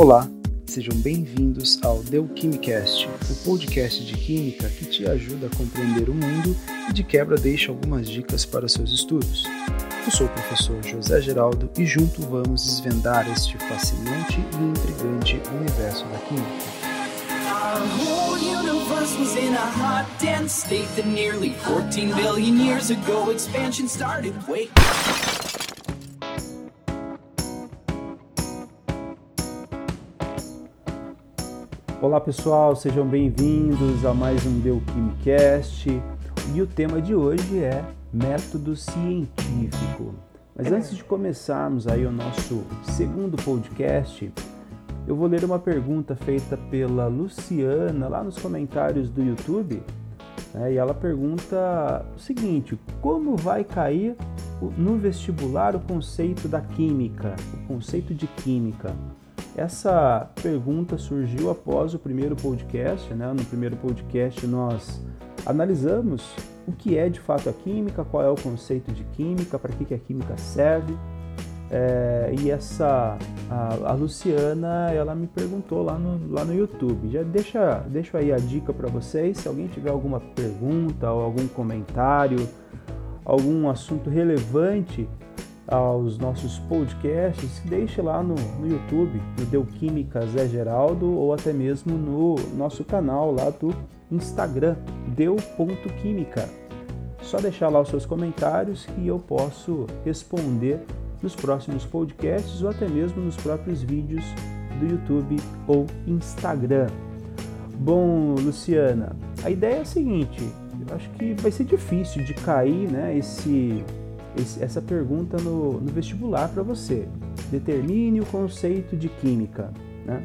Olá, sejam bem-vindos ao Deuquimicast, o podcast de química que te ajuda a compreender o mundo e de quebra deixa algumas dicas para seus estudos. Eu sou o professor José Geraldo e junto vamos desvendar este fascinante e intrigante universo da química. Olá pessoal, sejam bem-vindos a mais um Bioquimicast e o tema de hoje é método científico. Mas antes de começarmos aí o nosso segundo podcast, eu vou ler uma pergunta feita pela Luciana lá nos comentários do YouTube né, e ela pergunta o seguinte: como vai cair no vestibular o conceito da química, o conceito de química? Essa pergunta surgiu após o primeiro podcast. Né? No primeiro podcast, nós analisamos o que é de fato a química, qual é o conceito de química, para que, que a química serve. É, e essa a, a, Luciana ela me perguntou lá no, lá no YouTube. Já deixa, deixa aí a dica para vocês. Se alguém tiver alguma pergunta ou algum comentário, algum assunto relevante aos nossos podcasts, deixe lá no, no YouTube, no Deu Química Zé Geraldo, ou até mesmo no nosso canal lá do Instagram, deu.química. Só deixar lá os seus comentários que eu posso responder nos próximos podcasts ou até mesmo nos próprios vídeos do YouTube ou Instagram. Bom, Luciana, a ideia é a seguinte, eu acho que vai ser difícil de cair né, esse esse, essa pergunta no, no vestibular para você. Determine o conceito de química. Né?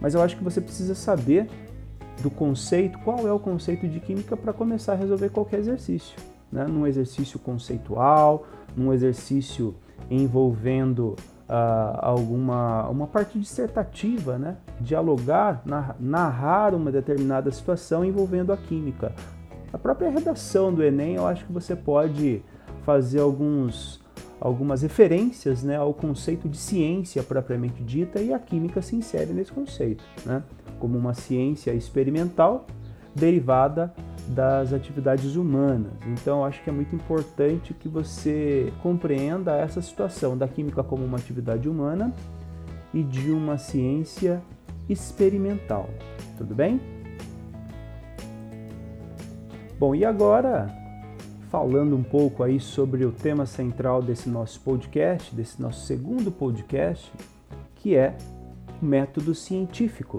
Mas eu acho que você precisa saber do conceito, qual é o conceito de química para começar a resolver qualquer exercício. Né? Num exercício conceitual, num exercício envolvendo uh, alguma uma parte dissertativa, né? dialogar, narrar uma determinada situação envolvendo a química. A própria redação do Enem, eu acho que você pode fazer alguns, algumas referências né, ao conceito de ciência propriamente dita e a química se insere nesse conceito, né, como uma ciência experimental derivada das atividades humanas. Então, acho que é muito importante que você compreenda essa situação da química como uma atividade humana e de uma ciência experimental. Tudo bem? Bom, e agora falando um pouco aí sobre o tema central desse nosso podcast, desse nosso segundo podcast, que é o método científico.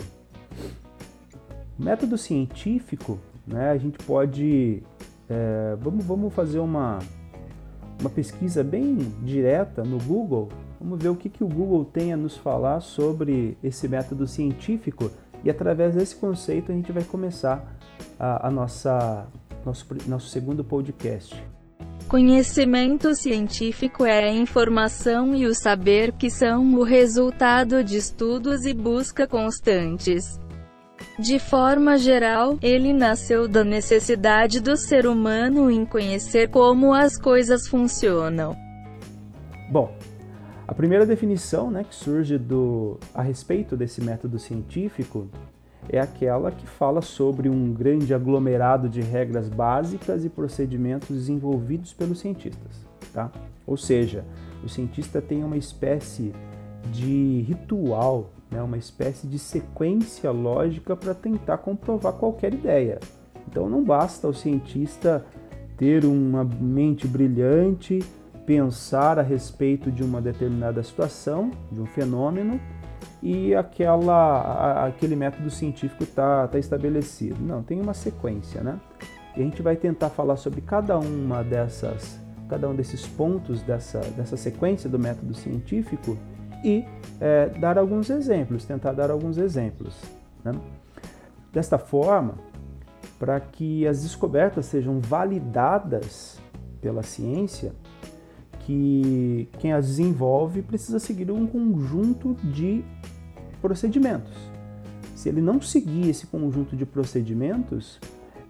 O método científico, né, a gente pode, é, vamos, vamos fazer uma, uma pesquisa bem direta no Google, vamos ver o que, que o Google tem a nos falar sobre esse método científico e através desse conceito a gente vai começar a, a nossa nosso, nosso segundo podcast. Conhecimento científico é a informação e o saber que são o resultado de estudos e busca constantes. De forma geral, ele nasceu da necessidade do ser humano em conhecer como as coisas funcionam. Bom, a primeira definição né, que surge do, a respeito desse método científico é aquela que fala sobre um grande aglomerado de regras básicas e procedimentos desenvolvidos pelos cientistas. Tá? Ou seja, o cientista tem uma espécie de ritual, né, uma espécie de sequência lógica para tentar comprovar qualquer ideia. Então não basta o cientista ter uma mente brilhante, pensar a respeito de uma determinada situação, de um fenômeno, e aquela, aquele método científico está tá estabelecido. Não, tem uma sequência, né? E a gente vai tentar falar sobre cada uma dessas, cada um desses pontos dessa, dessa sequência do método científico e é, dar alguns exemplos, tentar dar alguns exemplos. Né? Desta forma, para que as descobertas sejam validadas pela ciência, que quem as desenvolve precisa seguir um conjunto de procedimentos. Se ele não seguir esse conjunto de procedimentos,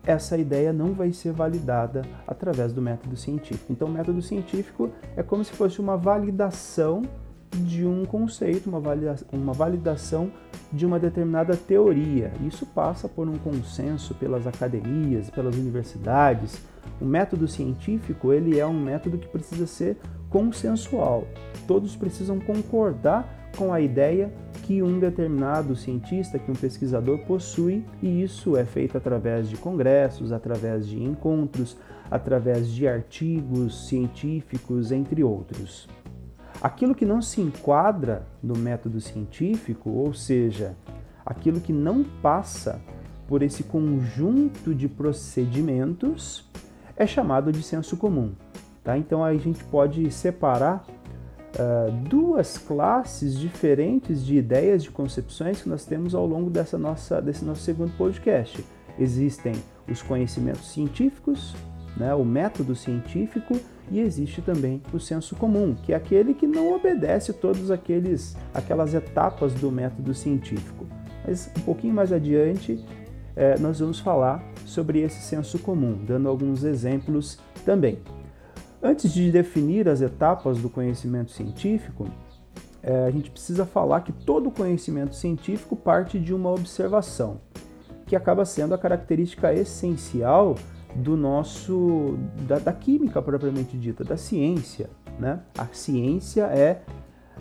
essa ideia não vai ser validada através do método científico. Então, o método científico é como se fosse uma validação de um conceito, uma validação, uma validação de uma determinada teoria. Isso passa por um consenso pelas academias, pelas universidades. O método científico ele é um método que precisa ser consensual. Todos precisam concordar com a ideia que um determinado cientista, que um pesquisador possui, e isso é feito através de congressos, através de encontros, através de artigos científicos, entre outros. Aquilo que não se enquadra no método científico, ou seja, aquilo que não passa por esse conjunto de procedimentos, é chamado de senso comum. Tá? Então a gente pode separar uh, duas classes diferentes de ideias, de concepções que nós temos ao longo dessa nossa, desse nosso segundo podcast. Existem os conhecimentos científicos, né, o método científico e existe também o senso comum, que é aquele que não obedece todas aqueles, aquelas etapas do método científico. Mas um pouquinho mais adiante é, nós vamos falar sobre esse senso comum, dando alguns exemplos também. Antes de definir as etapas do conhecimento científico, é, a gente precisa falar que todo conhecimento científico parte de uma observação, que acaba sendo a característica essencial do nosso da, da, química propriamente dita, da ciência. Né? A ciência é,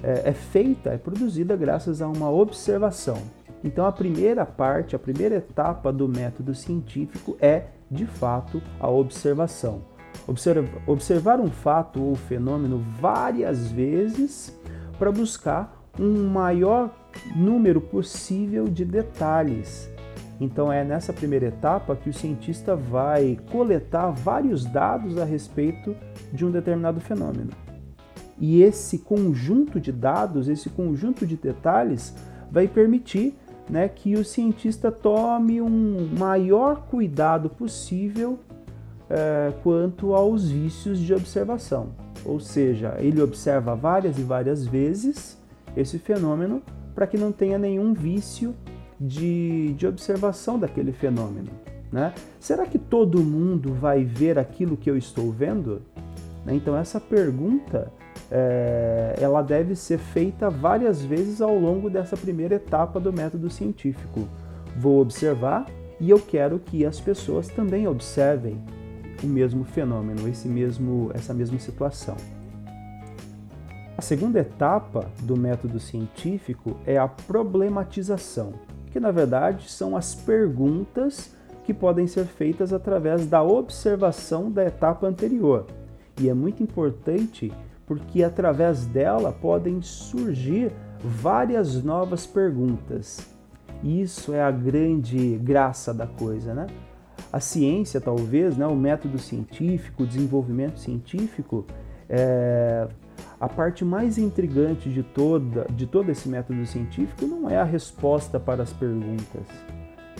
é, é feita, é produzida graças a uma observação. Então a primeira parte, a primeira etapa do método científico é, de fato, a observação. Observa, observar um fato ou fenômeno várias vezes para buscar um maior número possível de detalhes então é nessa primeira etapa que o cientista vai coletar vários dados a respeito de um determinado fenômeno. E esse conjunto de dados, esse conjunto de detalhes, vai permitir né, que o cientista tome um maior cuidado possível é, quanto aos vícios de observação. Ou seja, ele observa várias e várias vezes esse fenômeno para que não tenha nenhum vício de, de observação daquele fenômeno. Né? Será que todo mundo vai ver aquilo que eu estou vendo? Né? Então essa pergunta é, ela deve ser feita várias vezes ao longo dessa primeira etapa do método científico. Vou observar e eu quero que as pessoas também observem o mesmo fenômeno, esse mesmo, essa mesma situação. A segunda etapa do método científico é a problematização que na verdade são as perguntas que podem ser feitas através da observação da etapa anterior. E é muito importante porque através dela podem surgir várias novas perguntas. Isso é a grande graça da coisa, né? A ciência, talvez, né, o método científico, o desenvolvimento científico, é, a parte mais intrigante de, toda, de todo esse método científico não é a resposta para as perguntas.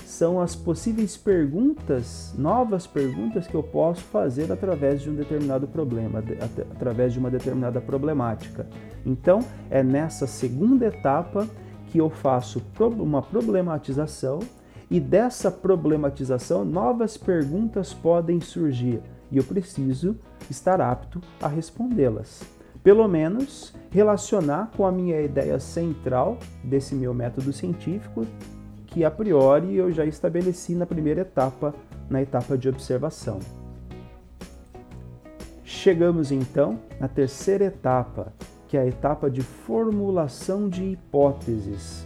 São as possíveis perguntas, novas perguntas que eu posso fazer através de um determinado problema, através de uma determinada problemática. Então, é nessa segunda etapa que eu faço uma problematização e dessa problematização novas perguntas podem surgir e eu preciso estar apto a respondê-las pelo menos relacionar com a minha ideia central desse meu método científico, que a priori eu já estabeleci na primeira etapa, na etapa de observação. Chegamos então na terceira etapa, que é a etapa de formulação de hipóteses.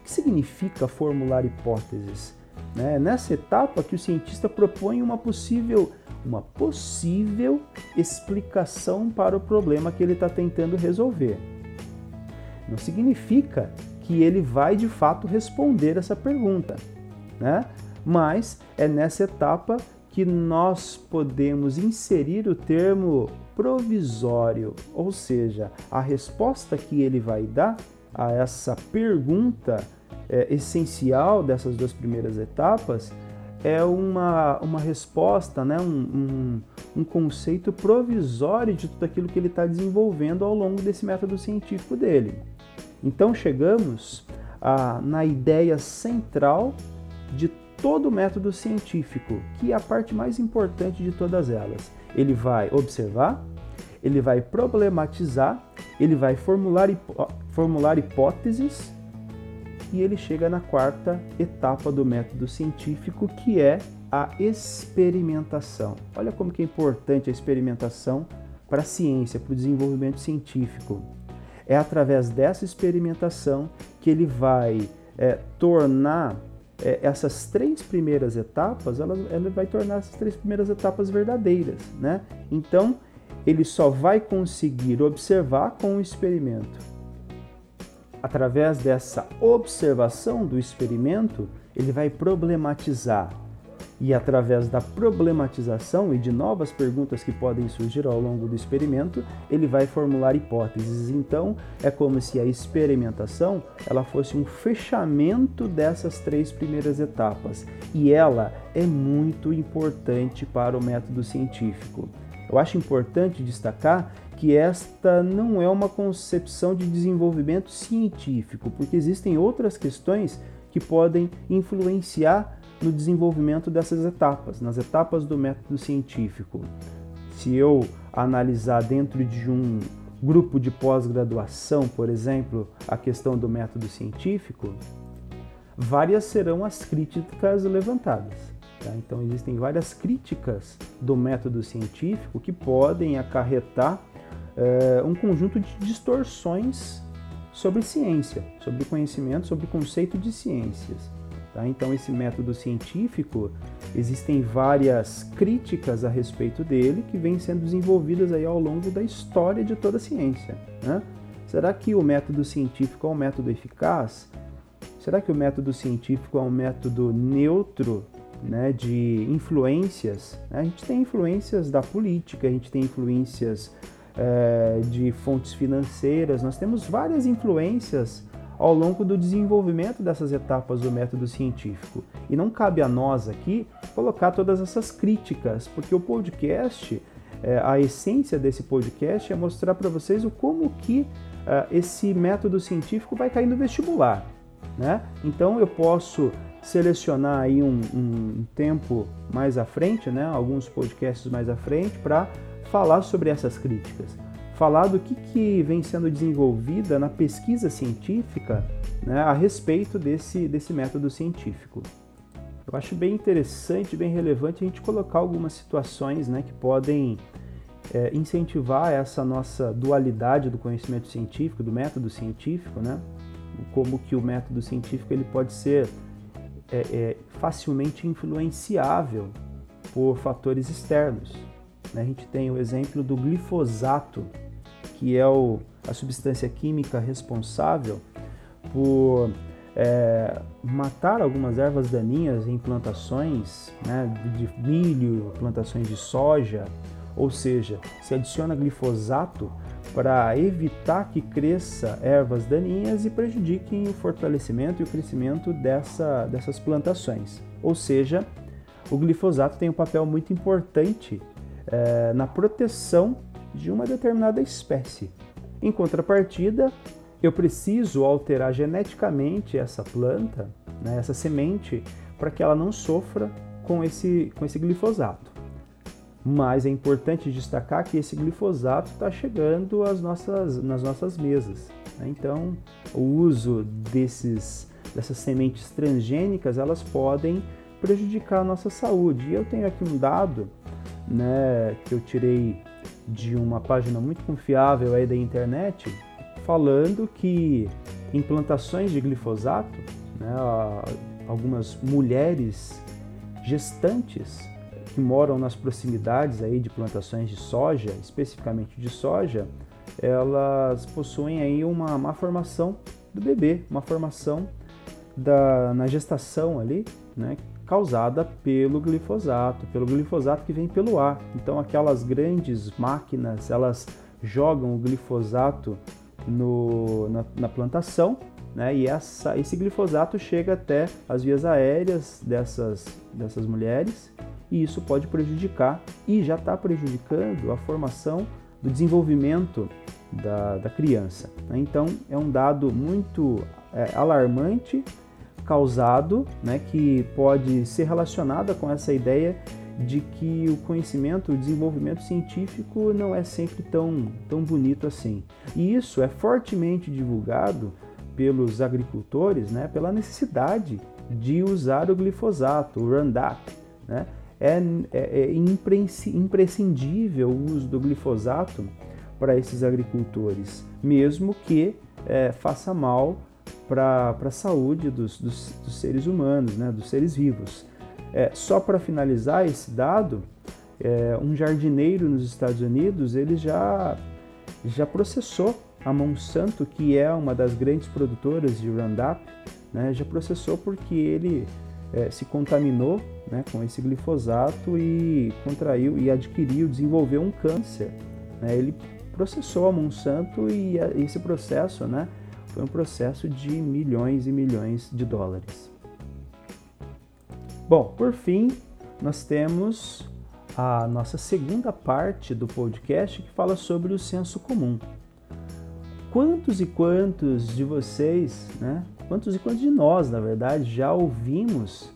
O que significa formular hipóteses? Né? Nessa etapa que o cientista propõe uma possível uma possível explicação para o problema que ele está tentando resolver. Não significa que ele vai de fato responder essa pergunta, né? Mas é nessa etapa que nós podemos inserir o termo provisório, ou seja, a resposta que ele vai dar a essa pergunta é, essencial dessas duas primeiras etapas é uma, uma resposta, né, um, um, um conceito provisório de tudo aquilo que ele está desenvolvendo ao longo desse método científico dele. Então chegamos a, na ideia central de todo o método científico, que é a parte mais importante de todas elas. Ele vai observar, ele vai problematizar ele vai formular, formular hipóteses e ele chega na quarta etapa do método científico, que é a experimentação. Olha como que é importante a experimentação para a ciência, para o desenvolvimento científico. É através dessa experimentação que ele vai é, tornar é, essas três primeiras etapas, ela, ela vai tornar essas três primeiras etapas verdadeiras, né? Então, ele só vai conseguir observar com o experimento. Através dessa observação do experimento, ele vai problematizar e através da problematização e de novas perguntas que podem surgir ao longo do experimento, ele vai formular hipóteses. Então, é como se a experimentação ela fosse um fechamento dessas três primeiras etapas, e ela é muito importante para o método científico. Eu acho importante destacar que esta não é uma concepção de desenvolvimento científico, porque existem outras questões que podem influenciar no desenvolvimento dessas etapas, nas etapas do método científico. Se eu analisar dentro de um grupo de pós-graduação, por exemplo, a questão do método científico, várias serão as críticas levantadas. Tá? Então, existem várias críticas do método científico que podem acarretar um conjunto de distorções sobre ciência, sobre conhecimento, sobre conceito de ciências. Tá? Então, esse método científico, existem várias críticas a respeito dele que vêm sendo desenvolvidas aí ao longo da história de toda a ciência. Né? Será que o método científico é um método eficaz? Será que o método científico é um método neutro né, de influências? A gente tem influências da política, a gente tem influências é, de fontes financeiras, nós temos várias influências ao longo do desenvolvimento dessas etapas do método científico. E não cabe a nós aqui colocar todas essas críticas, porque o podcast, é, a essência desse podcast é mostrar para vocês o como que uh, esse método científico vai cair no vestibular. Né? Então eu posso selecionar aí um, um tempo mais à frente, né? alguns podcasts mais à frente, para falar sobre essas críticas falar do que, que vem sendo desenvolvida na pesquisa científica né, a respeito desse, desse método científico. Eu acho bem interessante, bem relevante a gente colocar algumas situações né, que podem é, incentivar essa nossa dualidade do conhecimento científico, do método científico, né? como que o método científico ele pode ser é, é, facilmente influenciável por fatores externos. Né? A gente tem o exemplo do glifosato, que é o, a substância química responsável por é, matar algumas ervas daninhas em plantações né, de milho, plantações de soja, ou seja, se adiciona glifosato para evitar que cresça ervas daninhas e prejudiquem o fortalecimento e o crescimento dessa, dessas plantações. Ou seja, o glifosato tem um papel muito importante é, na proteção de uma determinada espécie. Em contrapartida, eu preciso alterar geneticamente essa planta, né, essa semente, para que ela não sofra com esse, com esse glifosato. Mas é importante destacar que esse glifosato está chegando às nossas, nas nossas mesas. Né? Então, o uso desses, dessas sementes transgênicas elas podem prejudicar a nossa saúde. E eu tenho aqui um dado né, que eu tirei de uma página muito confiável aí da internet falando que implantações de glifosato, né, algumas mulheres gestantes que moram nas proximidades aí de plantações de soja, especificamente de soja, elas possuem aí uma má formação do bebê, uma formação da, na gestação ali, né, causada pelo glifosato, pelo glifosato que vem pelo ar. Então aquelas grandes máquinas, elas jogam o glifosato no, na, na plantação, né? E essa, esse glifosato chega até as vias aéreas dessas, dessas mulheres e isso pode prejudicar e já está prejudicando a formação do desenvolvimento da, da criança. Né? Então é um dado muito é, alarmante causado, né, que pode ser relacionada com essa ideia de que o conhecimento, o desenvolvimento científico não é sempre tão, tão bonito assim. E isso é fortemente divulgado pelos agricultores, né, pela necessidade de usar o glifosato, o Roundup. Né? É, é, é imprescindível o uso do glifosato para esses agricultores, mesmo que é, faça mal para a saúde dos, dos, dos, seres humanos, né, dos seres vivos. É, só para finalizar esse dado, é, um jardineiro nos Estados Unidos ele já, já processou a Monsanto, que é uma das grandes produtoras de Roundup, né, já processou porque ele é, se contaminou né, com esse glifosato e contraiu e adquiriu, desenvolveu um câncer. Né, ele processou a Monsanto e esse processo né, foi um processo de milhões e milhões de dólares. Bom, por fim, nós temos a nossa segunda parte do podcast que fala sobre o senso comum. Quantos e quantos de vocês, né? Quantos e quantos de nós, na verdade, já ouvimos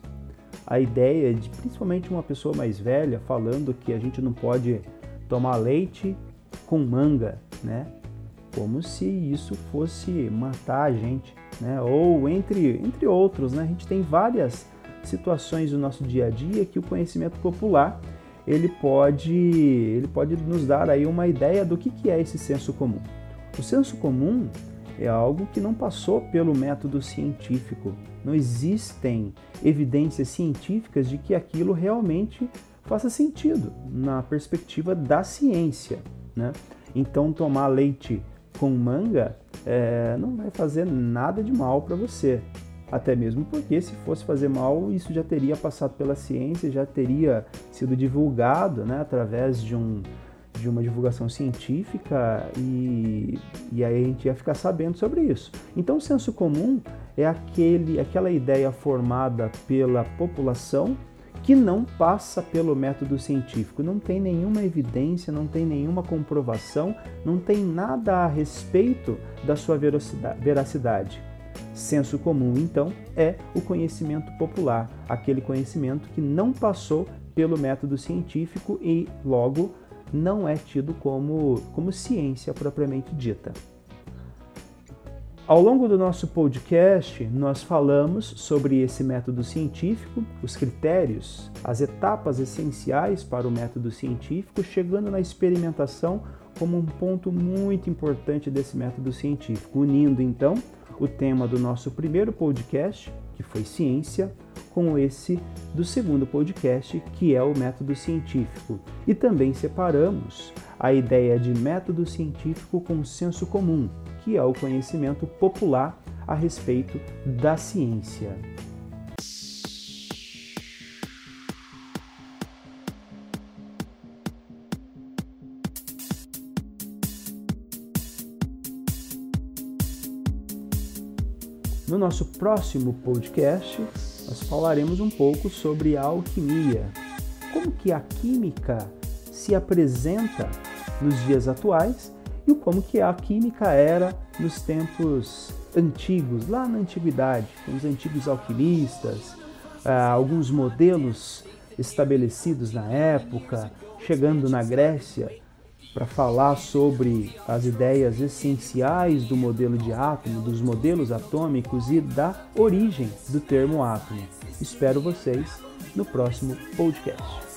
a ideia de principalmente uma pessoa mais velha falando que a gente não pode tomar leite com manga, né? Como se isso fosse matar a gente, né? Ou entre, entre outros, né? A gente tem várias situações do nosso dia a dia que o conhecimento popular ele pode, ele pode nos dar aí uma ideia do que, que é esse senso comum. O senso comum é algo que não passou pelo método científico. Não existem evidências científicas de que aquilo realmente faça sentido na perspectiva da ciência. Né? Então, tomar leite com manga é, não vai fazer nada de mal para você. Até mesmo porque, se fosse fazer mal, isso já teria passado pela ciência, já teria sido divulgado né, através de, um, de uma divulgação científica e, e aí a gente ia ficar sabendo sobre isso. Então, o senso comum é aquele, aquela ideia formada pela população que não passa pelo método científico, não tem nenhuma evidência, não tem nenhuma comprovação, não tem nada a respeito da sua veracidade. Senso comum, então, é o conhecimento popular, aquele conhecimento que não passou pelo método científico e, logo, não é tido como, como ciência propriamente dita. Ao longo do nosso podcast, nós falamos sobre esse método científico, os critérios, as etapas essenciais para o método científico, chegando na experimentação como um ponto muito importante desse método científico, unindo então o tema do nosso primeiro podcast, que foi ciência, com esse do segundo podcast, que é o método científico. E também separamos a ideia de método científico com senso comum, que é o conhecimento popular a respeito da ciência. No nosso próximo podcast, nós falaremos um pouco sobre a alquimia, como que a química se apresenta nos dias atuais e como que a química era nos tempos antigos, lá na antiguidade, com os antigos alquimistas, ah, alguns modelos estabelecidos na época, chegando na Grécia, para falar sobre as ideias essenciais do modelo de átomo, dos modelos atômicos e da origem do termo átomo. Espero vocês no próximo podcast.